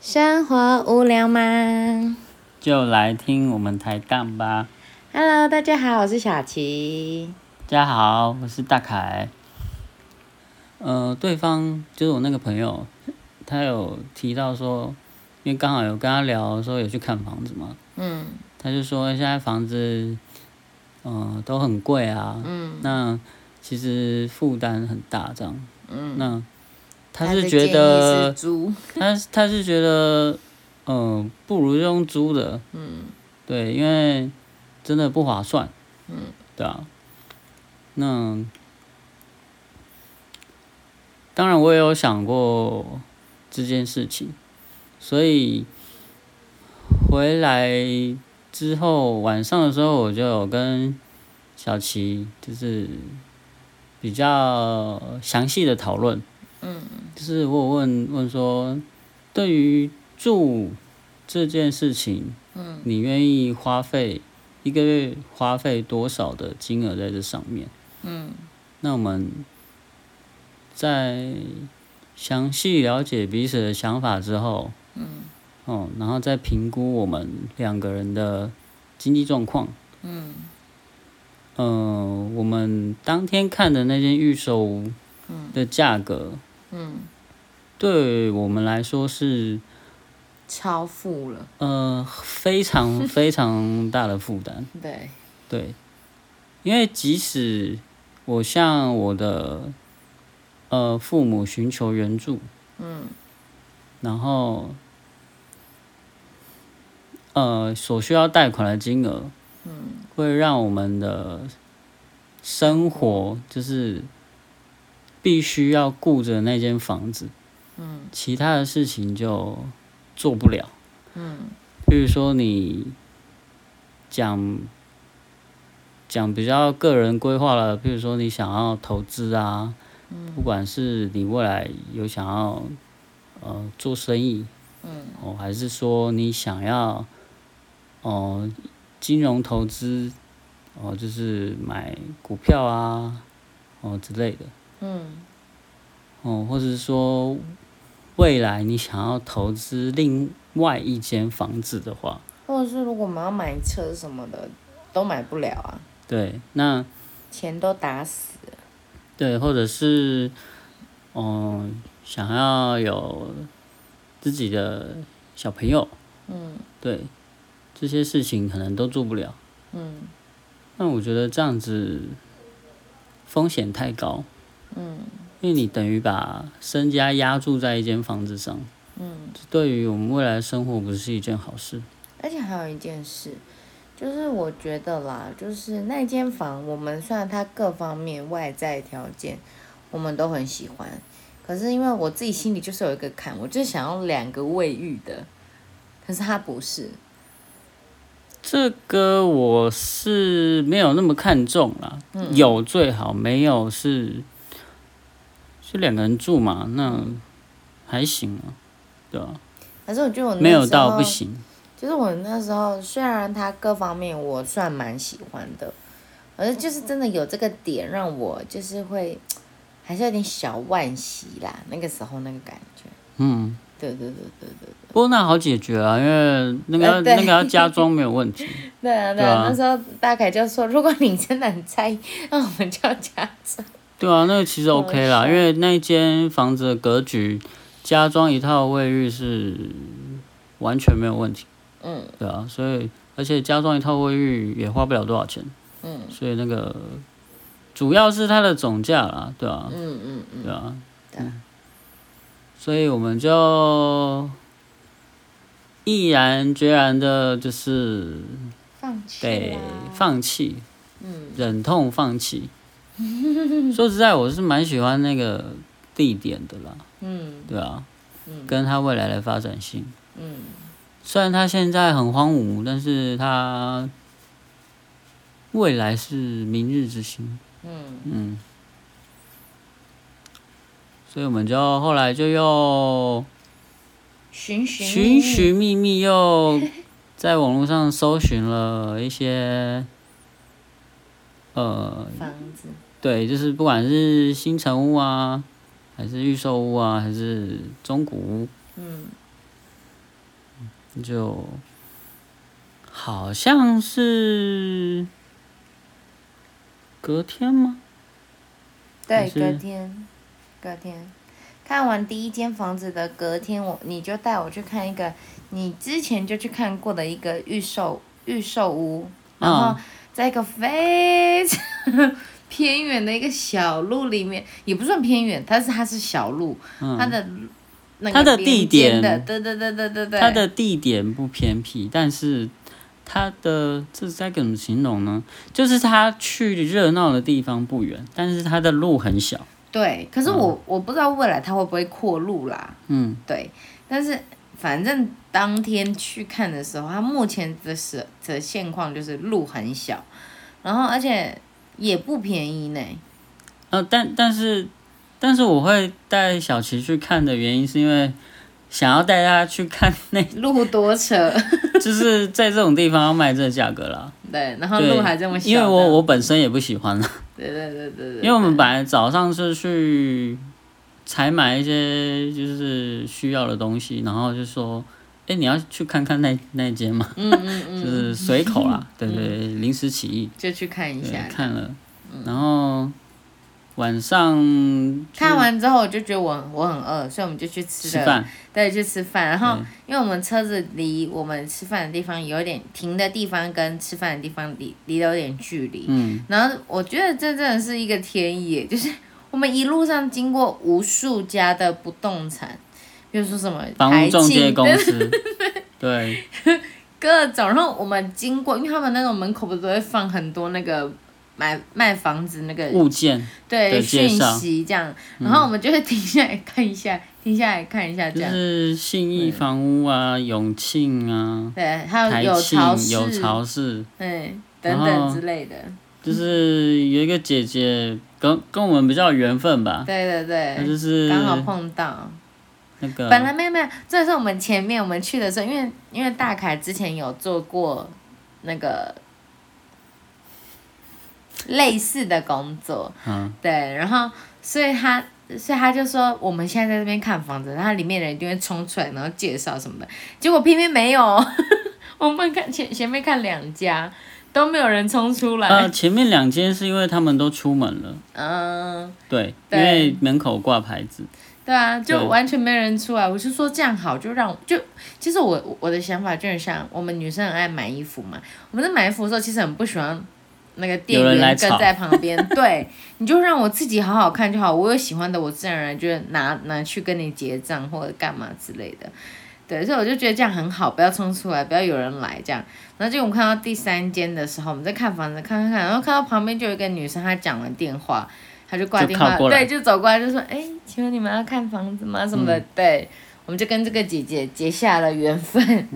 生活无聊吗就来听我们抬杠吧。？Hello，大家好，我是小琪。大家好，我是大凯。呃，对方就是我那个朋友，他有提到说，因为刚好有跟他聊说有去看房子嘛，嗯他就说现在房子，呃，都很贵啊，嗯那其实负担很大，这样。嗯，那他是觉得 他他是觉得，嗯、不如用租的，嗯。对，因为真的不划算，嗯，对啊。那当然我也有想过这件事情，所以回来之后晚上的时候，我就有跟小琪就是比较详细的讨论，嗯就是我有问问说，对于住这件事情，嗯。你愿意花费一个月花费多少的金额在这上面？嗯。那我们在详细了解彼此的想法之后，嗯。哦，然后再评估我们两个人的经济状况。嗯。呃、我们当天看的那间预售的价格，嗯，对我们来说是超负了，呃非常非常大的负担。对，对，因为即使我向我的呃父母寻求援助，嗯。然后呃所需要贷款的金额，嗯。会让我们的生活就是必须要顾着那间房子，嗯其他的事情就做不了。嗯比如说你讲讲比较个人规划了，比如说你想要投资啊，嗯不管是你未来有想要呃做生意，嗯哦，还是说你想要哦、金融投资，哦就是买股票啊，哦之类的，嗯。哦，或者是说未来你想要投资另外一间房子的话，或者是如果我们要买车什么的，都买不了啊，对，那钱都打死了。对，或者是嗯、想要有自己的小朋友，嗯。对，这些事情可能都做不了。嗯。那我觉得这样子风险太高，嗯因为你等于把身家压注在一间房子上，嗯。这对于我们未来的生活不是一件好事。而且还有一件事，就是我觉得啦，就是那间房，我们虽然它各方面外在条件我们都很喜欢，可是因为我自己心里就是有一个坎，我就想要两个卫浴的，可是它不是，这个我是没有那么看重啦，有最好，没有是就两个人住嘛，那还行啊，对吧、可是我觉得我没有到不行。就是我那时候虽然他各方面我算蛮喜欢的，可是就是真的有这个点让我就是会还是有点小惋惜啦，那个时候那个感觉。嗯，对对对对对不过那好解决啊，因为那个那个要加装没有问题。对啊，对对啊啊，那时候大凯就说，如果你真的很在意，那我们就要加装。对啊，那个其实 OK 啦，因为那间房子的格局加装一套卫浴是完全没有问题。嗯。对啊，所以而且加装一套卫浴也花不了多少钱，嗯。所以那个主要是它的总价啦，对啊，嗯嗯嗯，对啊，对啊。所以我们就毅然决然的，就是放弃放弃，嗯。忍痛放弃。说实在，我是蛮喜欢那个地点的啦，嗯。对啊，嗯。跟他未来的发展性。嗯。虽然他现在很荒芜，但是他未来是明日之星。嗯。嗯，所以我们就后来就又寻寻寻寻觅觅，又在网络上搜寻了一些，呃，房子，对，就是不管是新城屋啊，还是预售屋啊，还是中古屋，嗯。就好像是隔天吗？对，隔天，隔天。看完第一间房子的隔天，我你就带我去看一个你之前就去看过的一个预售预售屋，然后嗯在一个非常偏远的一个小路里面，也不算偏远，但是它是小路，它的那它的地点。对对对对对对，它的地点不偏僻，但是它的这该怎么形容呢？就是它去热闹的地方不远，但是它的路很小。对，可是我、我不知道未来它会不会扩路啦，嗯，对，但是反正当天去看的时候，它目前的是的现况就是路很小，然后而且也不便宜呢。呃，但但是但是我会带小琪去看的原因，是因为想要带他去看那，路多扯，就是在这种地方要卖这个价格了。对，然后路还这么小，因为我我本身也不喜欢了，对对对对对，因为我们本来早上是去采买一些就是需要的东西，然后就说，哎、你要去看看那那间吗？嗯嗯嗯，就是随口啦，对对，临时起意，就去看一下，，看了，然后晚上看完之后我就觉得我我很饿，所以我们就去吃了，吃饭，对，去吃饭。然后因为我们车子离我们吃饭的地方有点停的地方跟吃饭的地方离离得有点距离，嗯，然后我觉得这真的是一个天意，就是我们一路上经过无数家的不动产，比如说什么房台屋中介庆？公司，对，各种，然后我们经过，因为他们那种门口不是都会放很多那个买卖房子那个物件对讯息这样，然后我们就会停下来看一下，停下来看一下这就。是信义房屋啊、永庆啊、对，还有潮、市，有潮市，对，等等之类的。就是有一个姐姐跟跟我们比较有缘分吧，对对。她就，是刚好碰到。那个。本来没有没有，这是我们前面我们去的时候，因为因为大凯之前有做过那个类似的工作，嗯，对，然后所以他所以他就说我们现在在这边看房子，然后里面的人一定会冲出来，然后介绍什么的，结果偏偏没有，我们看前前面看两家都没有人冲出来，呃，前面两间是因为他们都出门了，嗯。对，因为门口挂牌子，对啊，就完全没人出来。我是说这样好，就让就其实我我的想法就是像我们女生很爱买衣服嘛。我们在买衣服的时候，其实很不喜欢那个店员跟在旁边。对，你就让我自己好好看就好。我有喜欢的，我自然而然就拿拿去跟你结账或者干嘛之类的。对，所以我就觉得这样很好，不要冲出来，不要有人来这样。然后就我们看到第三间的时候，我们在看房子，看看看，然后看到旁边就有一个女生，她讲了电话，她就挂电话，对，就走过来就说：“哎，请问你们要看房子吗？什么嗯的？”对，我们就跟这个姐姐结下了缘分。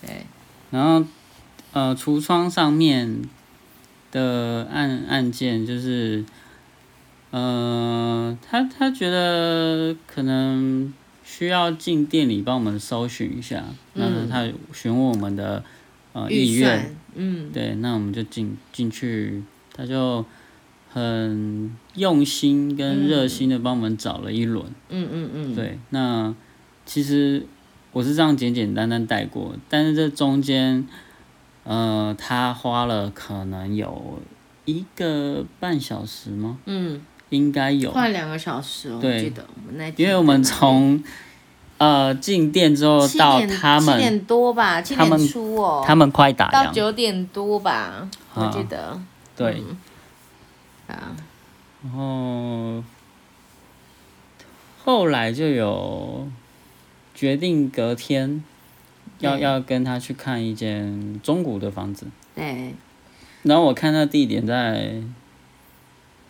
对。然后呃，橱窗上面的按按键就是，呃，他他觉得可能需要进店里帮我们搜寻一下，那嗯他询问我们的呃意愿，嗯，对，那我们就进进去，他就很用心跟热心的帮我们找了一轮。嗯嗯嗯，对，那其实我是这样简简单单带过，但是这中间，呃，他花了可能有一个半小时吗？嗯，应该有，快两个小时哦，我对记得我们那天因为我们从呃进店之后到他们七点多吧，七他们点出哦，他们快打烊，到九点多吧，我啊记得，对，啊，然后后来就有决定隔天要对。要跟他去看一间中古的房子。对，然后我看那地点在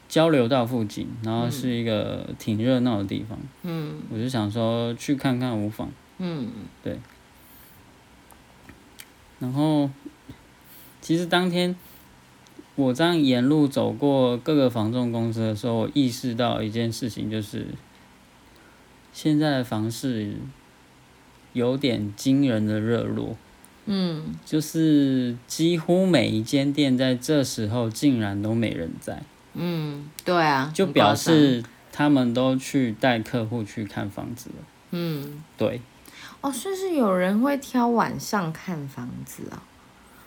交流道附近，然后是一个挺热闹的地方，嗯。我就想说去看看无妨。嗯。然后其实当天我这样沿路走过各个房仲公司的时候，我意识到一件事情，就是现在的房市有点惊人的热络。嗯，就是几乎每一间店在这时候竟然都没人在，嗯，对啊，就表示他们都去带客户去看房子了。嗯，对，哦，甚至有人会挑晚上看房子啊，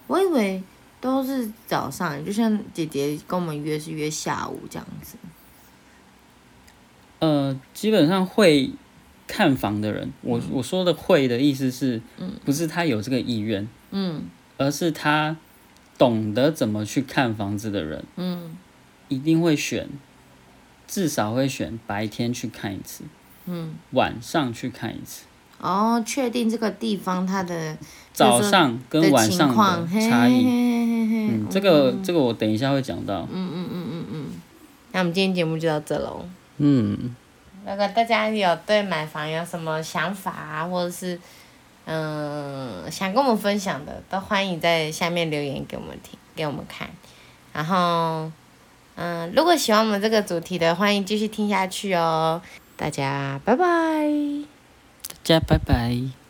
我以为都是早上，就像姐姐跟我们约是约下午这样子。呃，基本上会看房的人，我我说的会的意思是，不是他有这个意愿，嗯。而是他懂得怎么去看房子的人，嗯。一定会选，至少会选白天去看一次，嗯，晚上去看一次，哦，确定这个地方它的早上跟晚上的差异。嗯，这个这个我等一下会讲到。嗯嗯嗯嗯嗯那我们今天节目就到这喽。嗯，如果大家有对买房有什么想法啊，或者是嗯想跟我们分享的，都欢迎在下面留言给我们听，给我们看。然后嗯，如果喜欢我们这个主题的，欢迎继续听下去哦。大家拜拜。大家拜拜。